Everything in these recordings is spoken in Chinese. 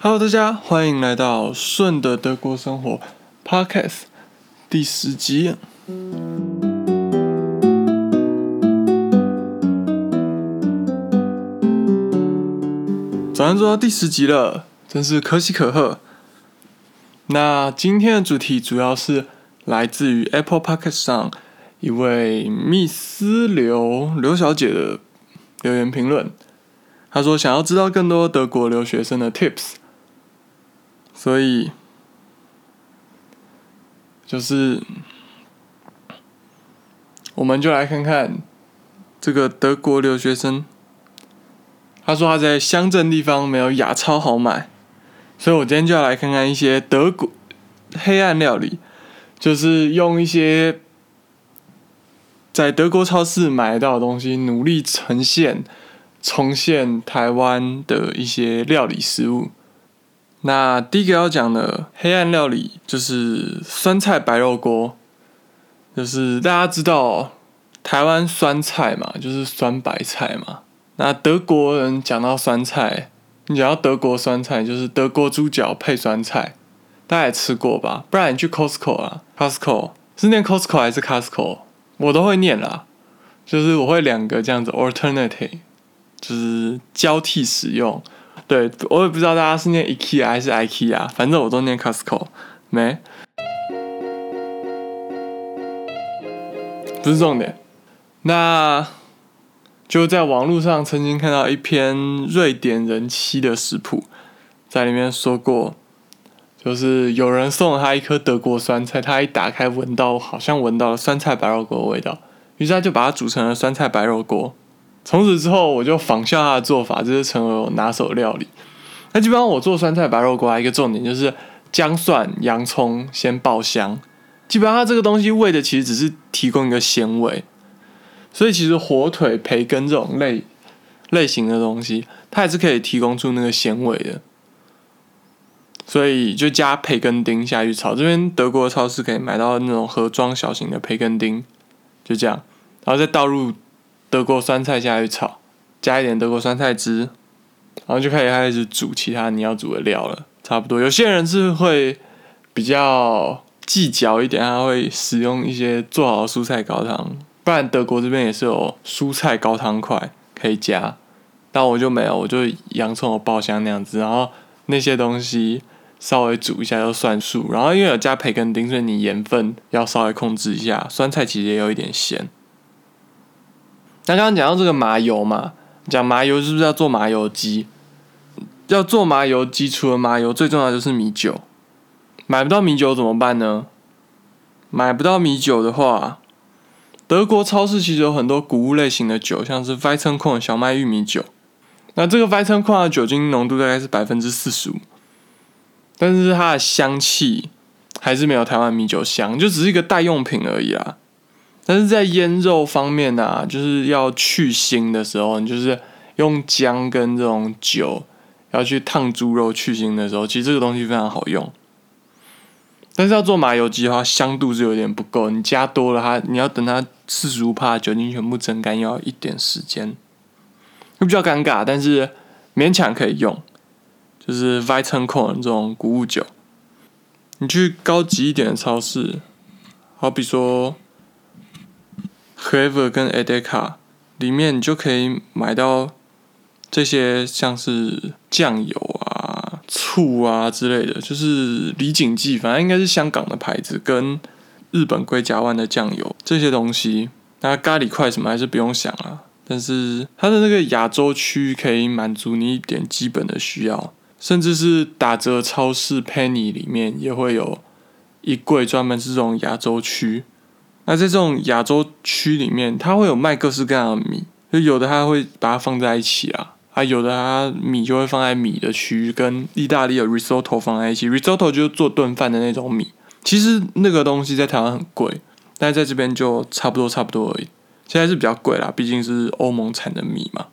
Hello，大家欢迎来到顺的德国生活 Podcast 第十集。早上做到第十集了，真是可喜可贺。那今天的主题主要是来自于 Apple Podcast 上一位密斯刘刘小姐的留言评论。她说想要知道更多德国留学生的 Tips，所以就是我们就来看看这个德国留学生。他说他在乡镇地方没有亚超好买，所以我今天就要来看看一些德国黑暗料理，就是用一些在德国超市买到的东西，努力呈现重现台湾的一些料理食物。那第一个要讲的黑暗料理就是酸菜白肉锅，就是大家知道台湾酸菜嘛，就是酸白菜嘛。那德国人讲到酸菜，你讲到德国酸菜，就是德国猪脚配酸菜，大家也吃过吧？不然你去 Costco 啊，Costco 是念 Costco 还是 Costco？我都会念啦，就是我会两个这样子 alternative，就是交替使用。对我也不知道大家是念 IKEA 还是 IKEA，反正我都念 Costco。没，不是重点。那。就在网络上曾经看到一篇瑞典人妻的食谱，在里面说过，就是有人送了他一颗德国酸菜，他一打开闻到好像闻到了酸菜白肉锅的味道，于是他就把它煮成了酸菜白肉锅。从此之后，我就仿效他的做法，这是成为我拿手料理。那基本上我做酸菜白肉锅，一个重点就是姜蒜、洋葱先爆香。基本上它这个东西为的其实只是提供一个鲜味。所以其实火腿、培根这种类类型的东西，它也是可以提供出那个鲜味的。所以就加培根丁下去炒，这边德国超市可以买到那种盒装小型的培根丁，就这样，然后再倒入德国酸菜下去炒，加一点德国酸菜汁，然后就可以开始煮其他你要煮的料了。差不多，有些人是会比较计较一点，他会使用一些做好的蔬菜高汤。不然德国这边也是有蔬菜高汤块可以加，但我就没有，我就洋葱爆香那样子，然后那些东西稍微煮一下就算数，然后因为有加培根丁，所以你盐分要稍微控制一下。酸菜其实也有一点咸。那刚刚讲到这个麻油嘛，讲麻油是不是要做麻油鸡？要做麻油鸡，除了麻油，最重要就是米酒。买不到米酒怎么办呢？买不到米酒的话。德国超市其实有很多谷物类型的酒，像是 v i t e n k o r n 小麦玉米酒。那这个 v i t e n k o r n 的酒精浓度大概是百分之四十五，但是它的香气还是没有台湾米酒香，就只是一个代用品而已啦。但是在腌肉方面呢，就是要去腥的时候，你就是用姜跟这种酒要去烫猪肉去腥的时候，其实这个东西非常好用。但是要做麻油鸡的话，香度是有点不够。你加多了它，你要等它四十五帕酒精全部蒸干，要一点时间，会比较尴尬。但是勉强可以用，就是 v i t a n c o r n 这种谷物酒。你去高级一点的超市，好比说 Clever 跟 Edeka 里面，你就可以买到这些像是酱油啊。醋啊之类的，就是李锦记，反正应该是香港的牌子，跟日本龟甲湾的酱油这些东西。那咖喱块什么还是不用想了，但是它的那个亚洲区可以满足你一点基本的需要，甚至是打折超市 Penny 里面也会有一柜专门是这种亚洲区。那在这种亚洲区里面，它会有卖各式各样的米，就有的它会把它放在一起啊。啊，有的它米就会放在米的区域，跟意大利的 risotto 放在一起。risotto 就是做炖饭的那种米，其实那个东西在台湾很贵，但是在这边就差不多差不多而已。现在是比较贵啦，毕竟是欧盟产的米嘛。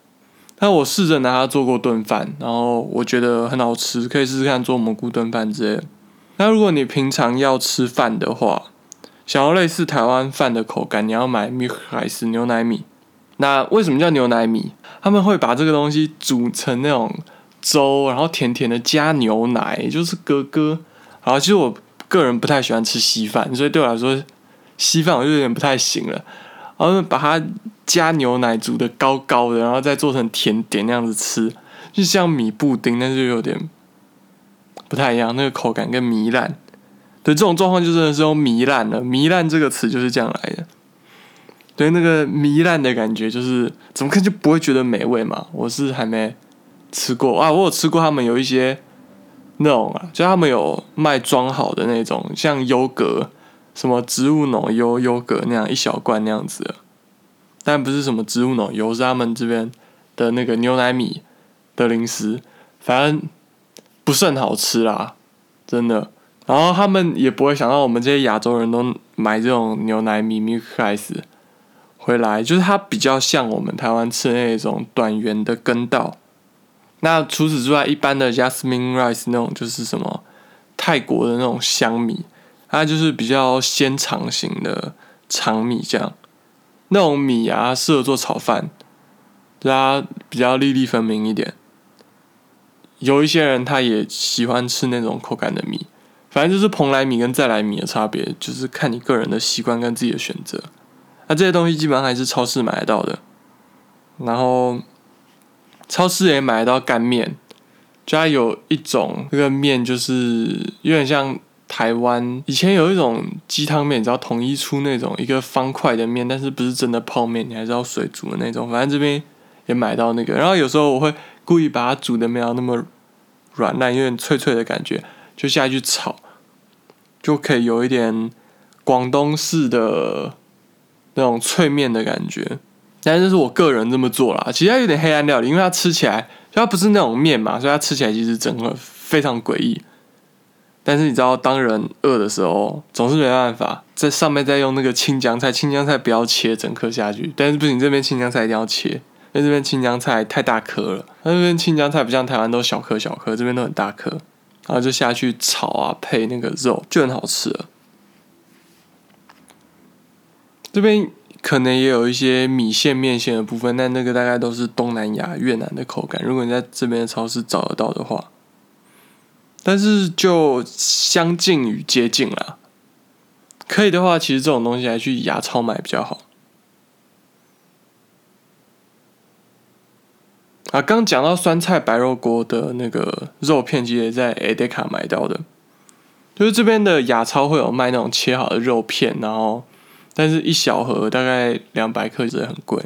但我试着拿它做过炖饭，然后我觉得很好吃，可以试试看做蘑菇炖饭之类。那如果你平常要吃饭的话，想要类似台湾饭的口感，你要买 m i l k rice 牛奶米。那为什么叫牛奶米？他们会把这个东西煮成那种粥，然后甜甜的加牛奶，就是哥哥。然后其实我个人不太喜欢吃稀饭，所以对我来说，稀饭我就有点不太行了。然后把它加牛奶煮的高高的，然后再做成甜点那样子吃，就像米布丁，但是又有点不太一样，那个口感跟糜烂。对，这种状况就真的是用糜烂了。糜烂这个词就是这样来的。对，那个糜烂的感觉就是怎么看就不会觉得美味嘛。我是还没吃过啊，我有吃过他们有一些那种啊，就他们有卖装好的那种，像优格。什么植物奶油优格那样一小罐那样子，但不是什么植物奶油，是他们这边的那个牛奶米的零食，反正不是很好吃啦，真的。然后他们也不会想到我们这些亚洲人都买这种牛奶米米 rice 回来，就是它比较像我们台湾吃的那种短圆的根稻。那除此之外，一般的 jasmine rice 那种就是什么泰国的那种香米。它就是比较纤长型的长米这样，那种米啊适合做炒饭，它比较粒粒分明一点。有一些人他也喜欢吃那种口感的米，反正就是蓬莱米跟再来米的差别，就是看你个人的习惯跟自己的选择。那这些东西基本上还是超市买得到的，然后超市也买得到干面，就它有一种那个面就是有点像。台湾以前有一种鸡汤面，你知道统一出那种一个方块的面，但是不是真的泡面，你还是要水煮的那种。反正这边也买到那个，然后有时候我会故意把它煮的没有那么软烂，有点脆脆的感觉，就下去炒，就可以有一点广东式的那种脆面的感觉。但是这是我个人这么做啦，其实它有点黑暗料理，因为它吃起来它不是那种面嘛，所以它吃起来其实整个非常诡异。但是你知道，当人饿的时候，总是没办法在上面再用那个青江菜。青江菜不要切整颗下去，但是不行，这边青江菜一定要切，因为这边青江菜太大颗了。那边青江菜不像台湾都小颗小颗，这边都很大颗，然后就下去炒啊，配那个肉就很好吃了。这边可能也有一些米线、面线的部分，但那个大概都是东南亚、越南的口感。如果你在这边的超市找得到的话。但是就相近与接近啦，可以的话，其实这种东西还去牙超买比较好。啊，刚讲到酸菜白肉锅的那个肉片，其实在 A D 卡买到的，就是这边的亚超会有卖那种切好的肉片，然后但是一小盒大概两百克，真的很贵。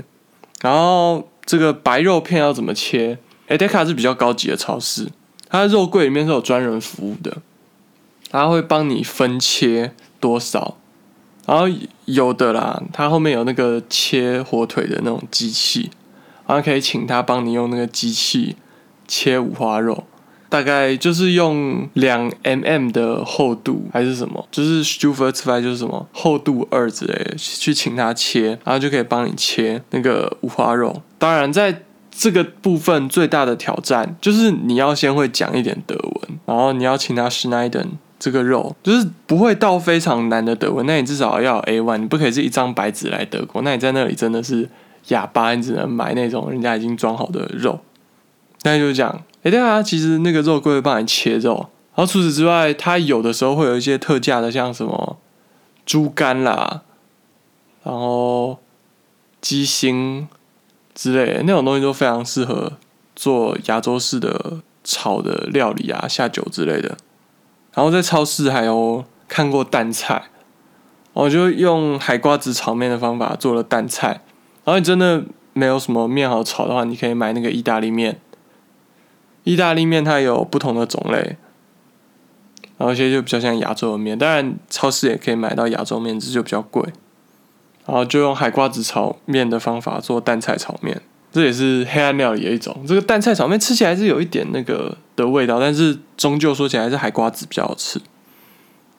然后这个白肉片要怎么切？A D 卡是比较高级的超市。它的肉柜里面是有专人服务的，他会帮你分切多少，然后有的啦，它后面有那个切火腿的那种机器，然后可以请他帮你用那个机器切五花肉，大概就是用两 mm 的厚度还是什么，就是 s t u f e r t i 就是什么厚度二之类的，去请他切，然后就可以帮你切那个五花肉。当然在这个部分最大的挑战就是你要先会讲一点德文，然后你要请他 schneiden 这个肉，就是不会到非常难的德文，那你至少要 A one，你不可以是一张白纸来德国，那你在那里真的是哑巴，你只能买那种人家已经装好的肉。那就讲，哎对啊，其实那个肉柜会帮你切肉，然后除此之外，它有的时候会有一些特价的，像什么猪肝啦，然后鸡心。之类的那种东西都非常适合做亚洲式的炒的料理啊，下酒之类的。然后在超市还有看过蛋菜，我就用海瓜子炒面的方法做了蛋菜。然后你真的没有什么面好炒的话，你可以买那个意大利面。意大利面它有不同的种类，然后一些就比较像亚洲的面。当然超市也可以买到亚洲面，只是就比较贵。然后就用海瓜子炒面的方法做蛋菜炒面，这也是黑暗料理的一种。这个蛋菜炒面吃起来是有一点那个的味道，但是终究说起来还是海瓜子比较好吃。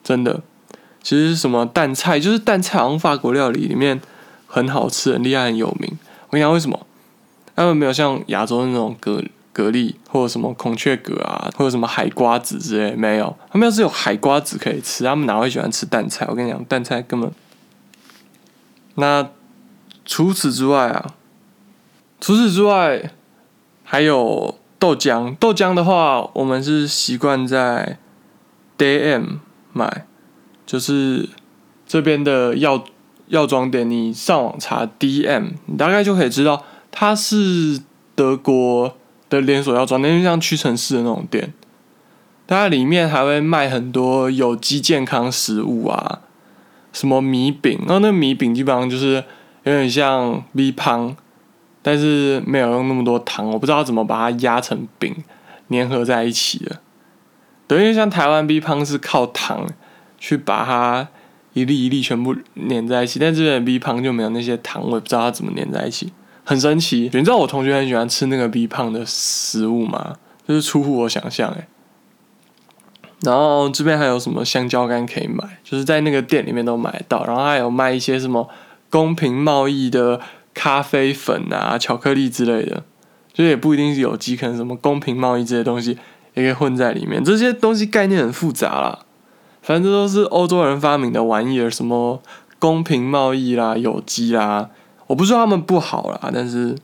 真的，其实什么蛋菜就是蛋菜，好像法国料理里面很好吃、很厉害、很有名。我跟你讲为什么？他们没有像亚洲那种蛤蛤蜊或者什么孔雀蛤啊，或者什么海瓜子之类，没有。他们要是有海瓜子可以吃，他们哪会喜欢吃蛋菜？我跟你讲，蛋菜根本。那除此之外啊，除此之外，还有豆浆，豆浆的话，我们是习惯在 Day M 买，就是这边的药药妆店，你上网查 D M，你大概就可以知道它是德国的连锁药妆店，就像屈臣氏的那种店。它里面还会卖很多有机健康食物啊，什么米饼，然后那米饼基本上就是有点像 V 胖，但是没有用那么多糖，我不知道怎么把它压成饼粘合在一起的。等于像台湾 V 胖是靠糖去把它一粒一粒全部粘在一起，但这边的 V 胖就没有那些糖，我也不知道它怎么粘在一起，很神奇。你知道我同学很喜欢吃那个 V 胖的食物吗？就是出乎我想象，诶。然后这边还有什么香蕉干可以买，就是在那个店里面都买到。然后还有卖一些什么公平贸易的咖啡粉啊、巧克力之类的，就也不一定是有机，可能什么公平贸易这些东西也可以混在里面。这些东西概念很复杂啦，反正都是欧洲人发明的玩意儿，什么公平贸易啦、有机啦，我不说他们不好啦，但是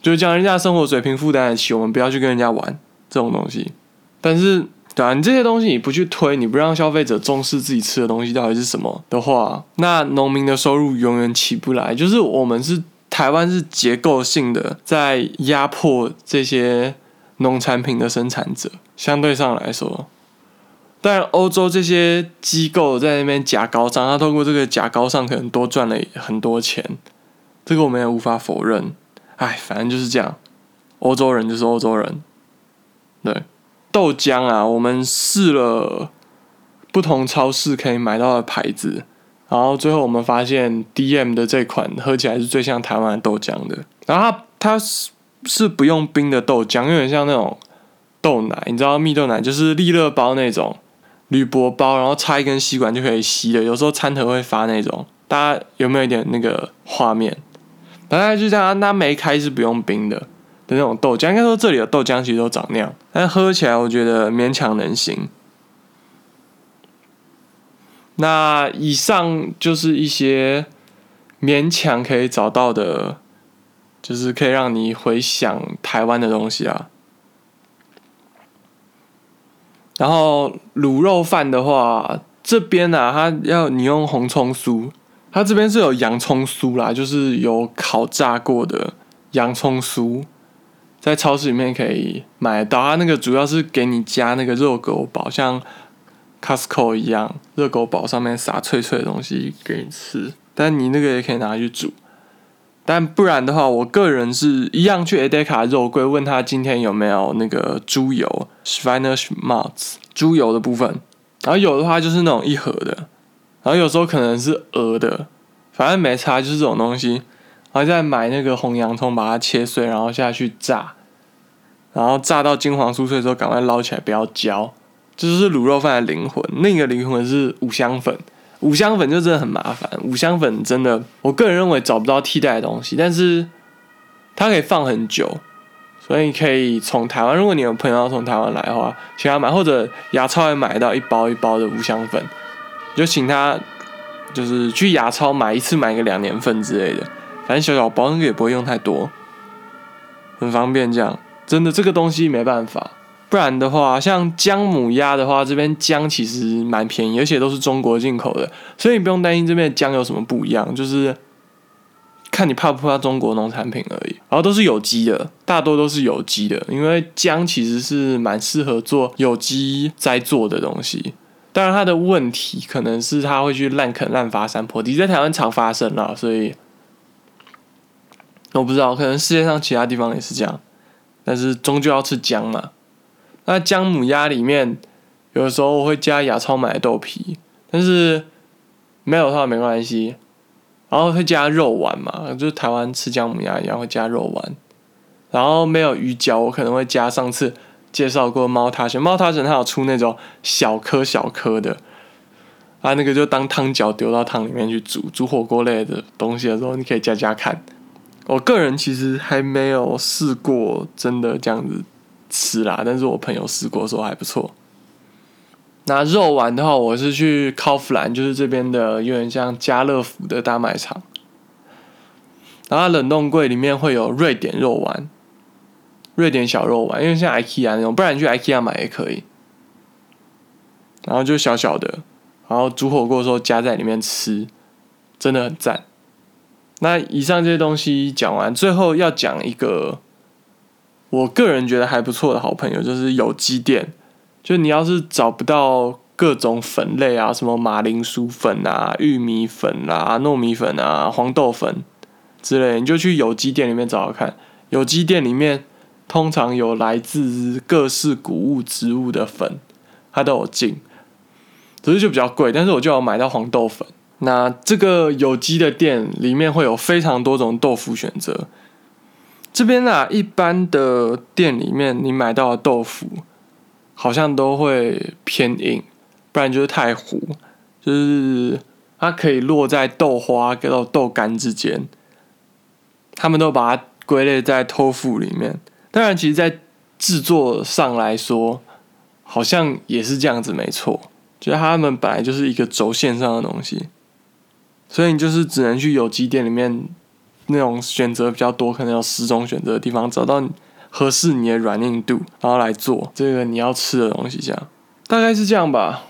就是讲人家生活水平负担得起，我们不要去跟人家玩这种东西。但是，对啊，你这些东西你不去推，你不让消费者重视自己吃的东西到底是什么的话，那农民的收入永远起不来。就是我们是台湾是结构性的在压迫这些农产品的生产者，相对上来说，但欧洲这些机构在那边假高尚，他通过这个假高尚可能多赚了很多钱，这个我们也无法否认。哎，反正就是这样，欧洲人就是欧洲人，对。豆浆啊，我们试了不同超市可以买到的牌子，然后最后我们发现 D M 的这款喝起来是最像台湾豆浆的。然后它是是不用冰的豆浆，有点像那种豆奶，你知道蜜豆奶就是利乐包那种铝箔包，然后插一根吸管就可以吸的。有时候餐盒会发那种，大家有没有一点那个画面？大概就这样，它没开是不用冰的。的那种豆浆，应该说这里的豆浆其实都长那样，但喝起来我觉得勉强能行。那以上就是一些勉强可以找到的，就是可以让你回想台湾的东西啊。然后卤肉饭的话，这边呢，它要你用红葱酥，它这边是有洋葱酥啦，就是有烤炸过的洋葱酥。在超市里面可以买到，它那个主要是给你加那个热狗堡，像 Costco 一样，热狗堡上面撒脆脆的东西给你吃。但你那个也可以拿去煮，但不然的话，我个人是一样去 Adeka 肉柜问他今天有没有那个猪油 s v i n e s h Mots） 猪油的部分，然后有的话就是那种一盒的，然后有时候可能是鹅的，反正没差，就是这种东西。然后再买那个红洋葱，把它切碎，然后下去炸，然后炸到金黄酥脆之后，赶快捞起来，不要焦。这就是卤肉饭的灵魂。另一个灵魂是五香粉，五香粉就真的很麻烦。五香粉真的，我个人认为找不到替代的东西，但是它可以放很久，所以你可以从台湾，如果你有朋友要从台湾来的话，请他买，或者牙超也买到一包一包的五香粉，就请他就是去牙超买一次，买个两年份之类的。反正小小包那个也不会用太多，很方便。这样真的这个东西没办法，不然的话，像姜母鸭的话，这边姜其实蛮便宜，而且都是中国进口的，所以你不用担心这边的姜有什么不一样，就是看你怕不怕中国农产品而已。然后都是有机的，大多都是有机的，因为姜其实是蛮适合做有机栽做的东西。当然它的问题可能是它会去滥垦滥伐山坡地，在台湾常发生了，所以。我不知道，可能世界上其他地方也是这样，但是终究要吃姜嘛。那姜母鸭里面，有时候我会加亚超买的豆皮，但是没有的话没关系。然后会加肉丸嘛，就是台湾吃姜母鸭一样会加肉丸。然后没有鱼饺，我可能会加上次介绍过猫塔神，猫塔神它有出那种小颗小颗的，啊，那个就当汤饺丢到汤里面去煮，煮火锅类的东西的时候，你可以加加看。我个人其实还没有试过真的这样子吃啦，但是我朋友试过说还不错。那肉丸的话，我是去考夫兰就是这边的有点像家乐福的大卖场，然后冷冻柜里面会有瑞典肉丸，瑞典小肉丸，因为像 IKEA 那种，不然你去 IKEA 买也可以。然后就小小的，然后煮火锅的时候加在里面吃，真的很赞。那以上这些东西讲完，最后要讲一个我个人觉得还不错的好朋友，就是有机店。就你要是找不到各种粉类啊，什么马铃薯粉啊、玉米粉啊、糯米粉啊、黄豆粉之类，你就去有机店里面找找看。有机店里面通常有来自各式谷物植物的粉，它都有进。只是就比较贵，但是我就要买到黄豆粉。那这个有机的店里面会有非常多种豆腐选择。这边啊，一般的店里面你买到的豆腐好像都会偏硬，不然就是太糊，就是它可以落在豆花跟豆干之间。他们都把它归类在豆腐里面。当然，其实，在制作上来说，好像也是这样子，没错。觉得他们本来就是一个轴线上的东西，所以你就是只能去有机店里面那种选择比较多，可能有十种选择的地方，找到合适你的软硬度，然后来做这个你要吃的东西。这样大概是这样吧。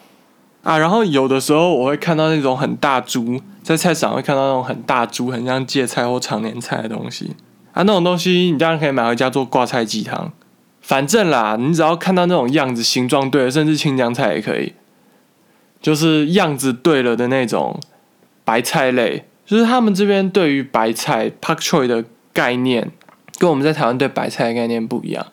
啊，然后有的时候我会看到那种很大株，在菜市场会看到那种很大株，很像芥菜或常年菜的东西。啊，那种东西你当然可以买回家做挂菜鸡汤。反正啦，你只要看到那种样子、形状对了，甚至青江菜也可以。就是样子对了的那种白菜类，就是他们这边对于白菜 pak choi 的概念，跟我们在台湾对白菜的概念不一样。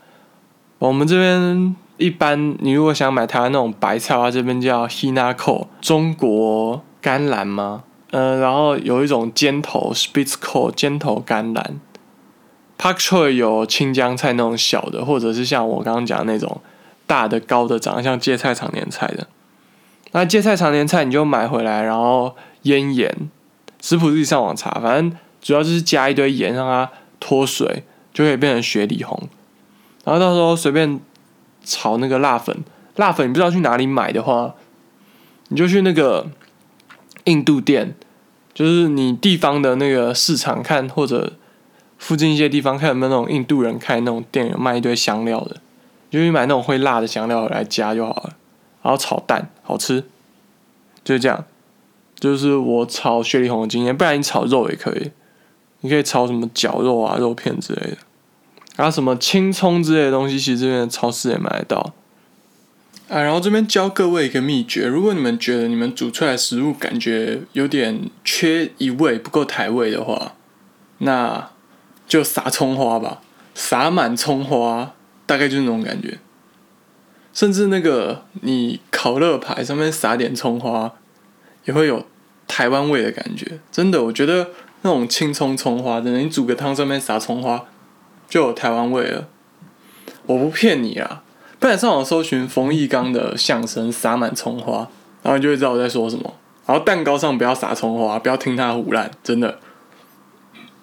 我们这边一般，你如果想买台湾那种白菜的话，这边叫 hinako 中国甘蓝吗？呃，然后有一种尖头 spitzko 尖头甘蓝，pak choi 有青江菜那种小的，或者是像我刚刚讲那种大的高的，长得像芥菜、常年菜的。那芥菜常年菜你就买回来，然后腌盐，食谱自己上网查，反正主要就是加一堆盐，让它脱水，就可以变成雪里红。然后到时候随便炒那个辣粉，辣粉你不知道去哪里买的话，你就去那个印度店，就是你地方的那个市场看，或者附近一些地方看有没有那种印度人开那种店，有卖一堆香料的，就去买那种会辣的香料来加就好了。然后炒蛋好吃，就是这样，就是我炒雪里红的经验。不然你炒肉也可以，你可以炒什么绞肉啊、肉片之类的，然后什么青葱之类的东西，其实这边超市也买得到。啊，然后这边教各位一个秘诀：如果你们觉得你们煮出来食物感觉有点缺一味、不够台味的话，那就撒葱花吧，撒满葱花，大概就是那种感觉。甚至那个你烤乐排上面撒点葱花，也会有台湾味的感觉。真的，我觉得那种青葱葱花，真的，你煮个汤上面撒葱花，就有台湾味了。我不骗你啊，不然上网搜寻冯一刚的相声撒满葱花，然后你就会知道我在说什么。然后蛋糕上不要撒葱花，不要听他胡乱，真的。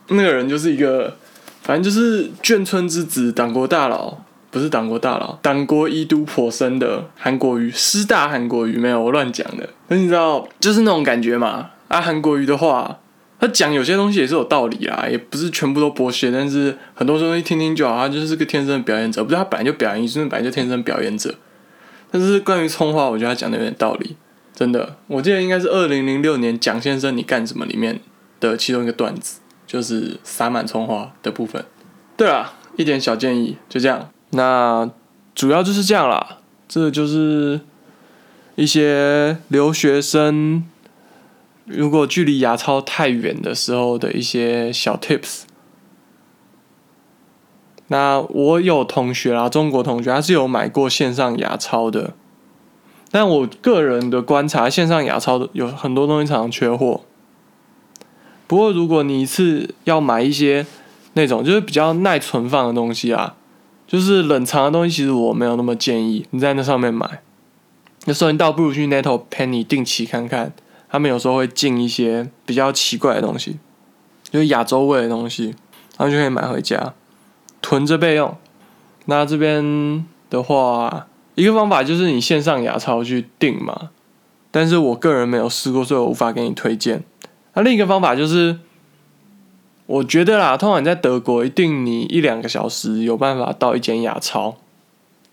那个人就是一个，反正就是眷村之子，党国大佬。不是党国大佬，党国一都颇深的韩国瑜，师大韩国瑜没有我乱讲的。那你知道，就是那种感觉嘛？啊，韩国瑜的话，他讲有些东西也是有道理啦，也不是全部都剥削，但是很多东西听听就好。他就是个天生的表演者，不是他本来就表演艺术，本来就天生表演者。但是关于葱花，我觉得他讲的有点道理，真的。我记得应该是二零零六年蒋先生你干什么里面的其中一个段子，就是撒满葱花的部分。对了，一点小建议，就这样。那主要就是这样啦，这就是一些留学生如果距离牙超太远的时候的一些小 tips。那我有同学啊，中国同学他是有买过线上牙超的，但我个人的观察，线上牙超有很多东西常常缺货。不过如果你一次要买一些那种就是比较耐存放的东西啊。就是冷藏的东西，其实我没有那么建议你在那上面买。那时候你倒不如去 Netto Penny 定期看看，他们有时候会进一些比较奇怪的东西，就是亚洲味的东西，然后就可以买回家囤着备用。那这边的话，一个方法就是你线上亚超去订嘛，但是我个人没有试过，所以我无法给你推荐。那另一个方法就是，我觉得啦，通常在德国，一定你一两个小时有办法到一间亚超，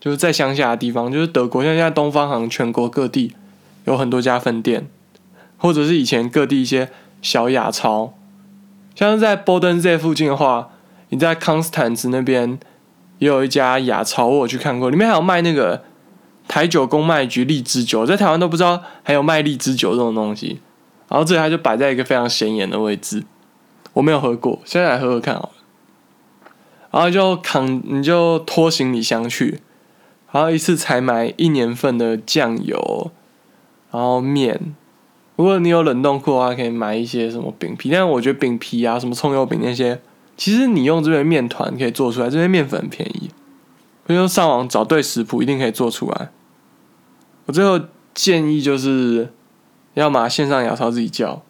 就是在乡下的地方，就是德国像现在东方行全国各地有很多家分店，或者是以前各地一些小亚超，像是在 Boden 附近的话，你在康斯坦茨那边也有一家亚超，我有去看过，里面还有卖那个台酒公卖局荔枝酒，在台湾都不知道还有卖荔枝酒这种东西。然后这里它就摆在一个非常显眼的位置，我没有喝过，现在来喝喝看好了。然后就扛，你就拖行李箱去，然后一次才买一年份的酱油，然后面。如果你有冷冻库的话，可以买一些什么饼皮。但我觉得饼皮啊，什么葱油饼那些，其实你用这边面团可以做出来，这边面粉很便宜，不用上网找对食谱，一定可以做出来。我最后建议就是。要么线上牙超自己叫，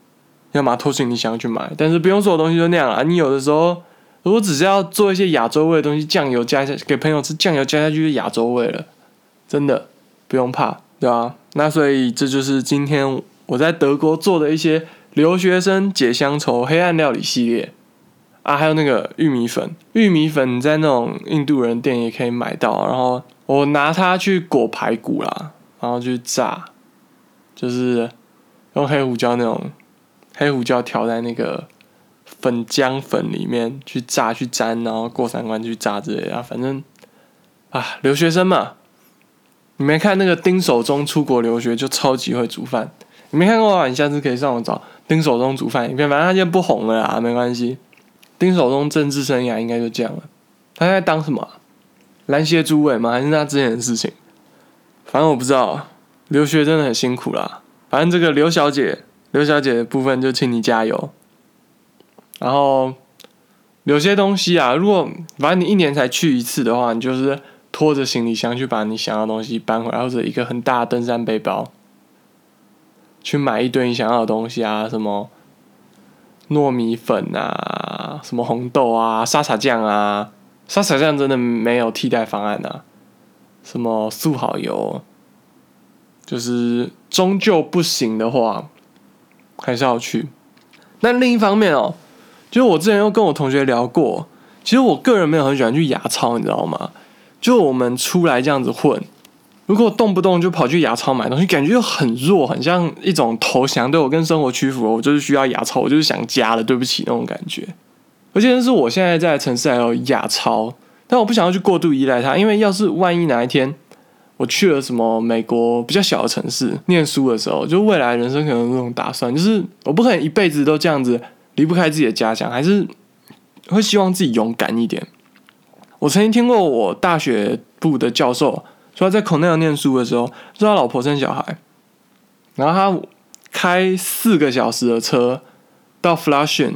要么拖行李箱去买。但是不用所有东西都那样啊！你有的时候如果只是要做一些亚洲味的东西，酱油加下给朋友吃，酱油加下去就亚洲味了，真的不用怕，对吧？那所以这就是今天我在德国做的一些留学生解乡愁黑暗料理系列啊，还有那个玉米粉，玉米粉在那种印度人店也可以买到，然后我拿它去裹排骨啦，然后去炸，就是。用黑胡椒那种黑胡椒调在那个粉浆粉里面去炸去粘，然后过三关去炸之类的。反正啊，留学生嘛，你没看那个丁守中出国留学就超级会煮饭。你没看过啊？你下次可以上网找丁守中煮饭影片。反正他现在不红了啊，没关系。丁守中政治生涯应该就这样了。他在当什么？篮协主委吗？还是他之前的事情？反正我不知道。留学真的很辛苦啦。反正这个刘小姐，刘小姐的部分就请你加油。然后有些东西啊，如果反正你一年才去一次的话，你就是拖着行李箱去把你想要的东西搬回来，或者一个很大的登山背包，去买一堆你想要的东西啊，什么糯米粉啊，什么红豆啊，沙茶酱啊，沙茶酱真的没有替代方案啊，什么素好油。就是终究不行的话，还是要去。但另一方面哦，就是我之前又跟我同学聊过，其实我个人没有很喜欢去亚超，你知道吗？就我们出来这样子混，如果动不动就跑去亚超买东西，感觉又很弱，很像一种投降，对我跟生活屈服。我就是需要亚超，我就是想家了，对不起那种感觉。而且是我现在在城市还有亚超，但我不想要去过度依赖它，因为要是万一哪一天。我去了什么美国比较小的城市念书的时候，就未来人生可能那种打算，就是我不可能一辈子都这样子离不开自己的家乡，还是会希望自己勇敢一点。我曾经听过我大学部的教授说，他在孔奈尔念书的时候，说他老婆生小孩，然后他开四个小时的车到 Flushing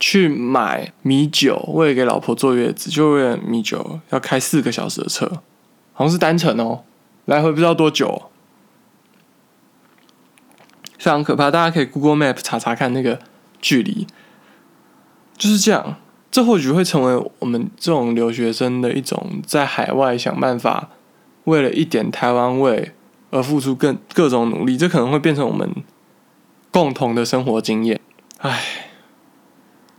去买米酒，为了给老婆坐月子，就为了米酒要开四个小时的车，好像是单程哦。来回不知道多久，非常可怕。大家可以 Google Map 查查看那个距离，就是这样。这或许会成为我们这种留学生的一种在海外想办法，为了一点台湾味而付出更各种努力。这可能会变成我们共同的生活经验。唉，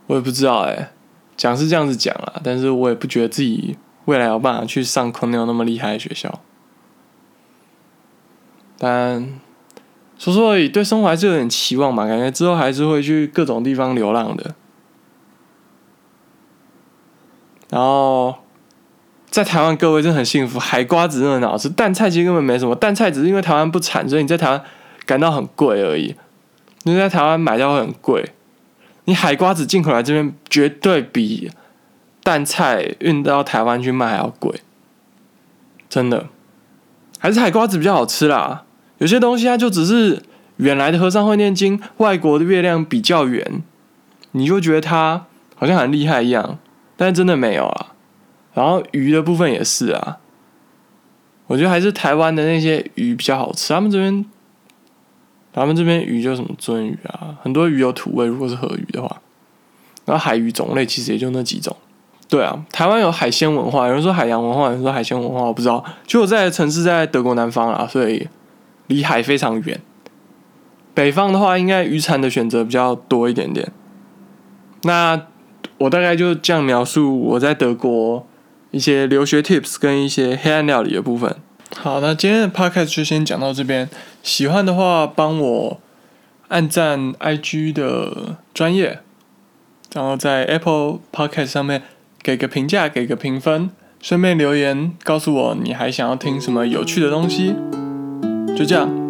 我也不知道哎，讲是这样子讲啊，但是我也不觉得自己未来有办法去上 Cornell 那么厉害的学校。但说说而已，对生活还是有点期望嘛。感觉之后还是会去各种地方流浪的。然后在台湾，各位真的很幸福，海瓜子真的很好吃。蛋菜其实根本没什么，蛋菜只是因为台湾不产，所以你在台湾感到很贵而已。你在台湾买到会很贵，你海瓜子进口来这边绝对比蛋菜运到台湾去卖还要贵，真的。还是海瓜子比较好吃啦。有些东西它就只是原来的和尚会念经，外国的月亮比较圆，你就觉得它好像很厉害一样，但真的没有啊。然后鱼的部分也是啊，我觉得还是台湾的那些鱼比较好吃。他们这边，他们这边鱼就什么鳟鱼啊，很多鱼有土味，如果是河鱼的话，然后海鱼种类其实也就那几种。对啊，台湾有海鲜文化，有人说海洋文化，有人说海鲜文化，我不知道。就我在的城市在德国南方啊，所以离海非常远。北方的话，应该渔产的选择比较多一点点。那我大概就这样描述我在德国一些留学 tips 跟一些黑暗料理的部分。好，那今天的 podcast 就先讲到这边。喜欢的话，帮我按赞 IG 的专业，然后在 Apple Podcast 上面给个评价，给个评分，顺便留言告诉我你还想要听什么有趣的东西。就这样。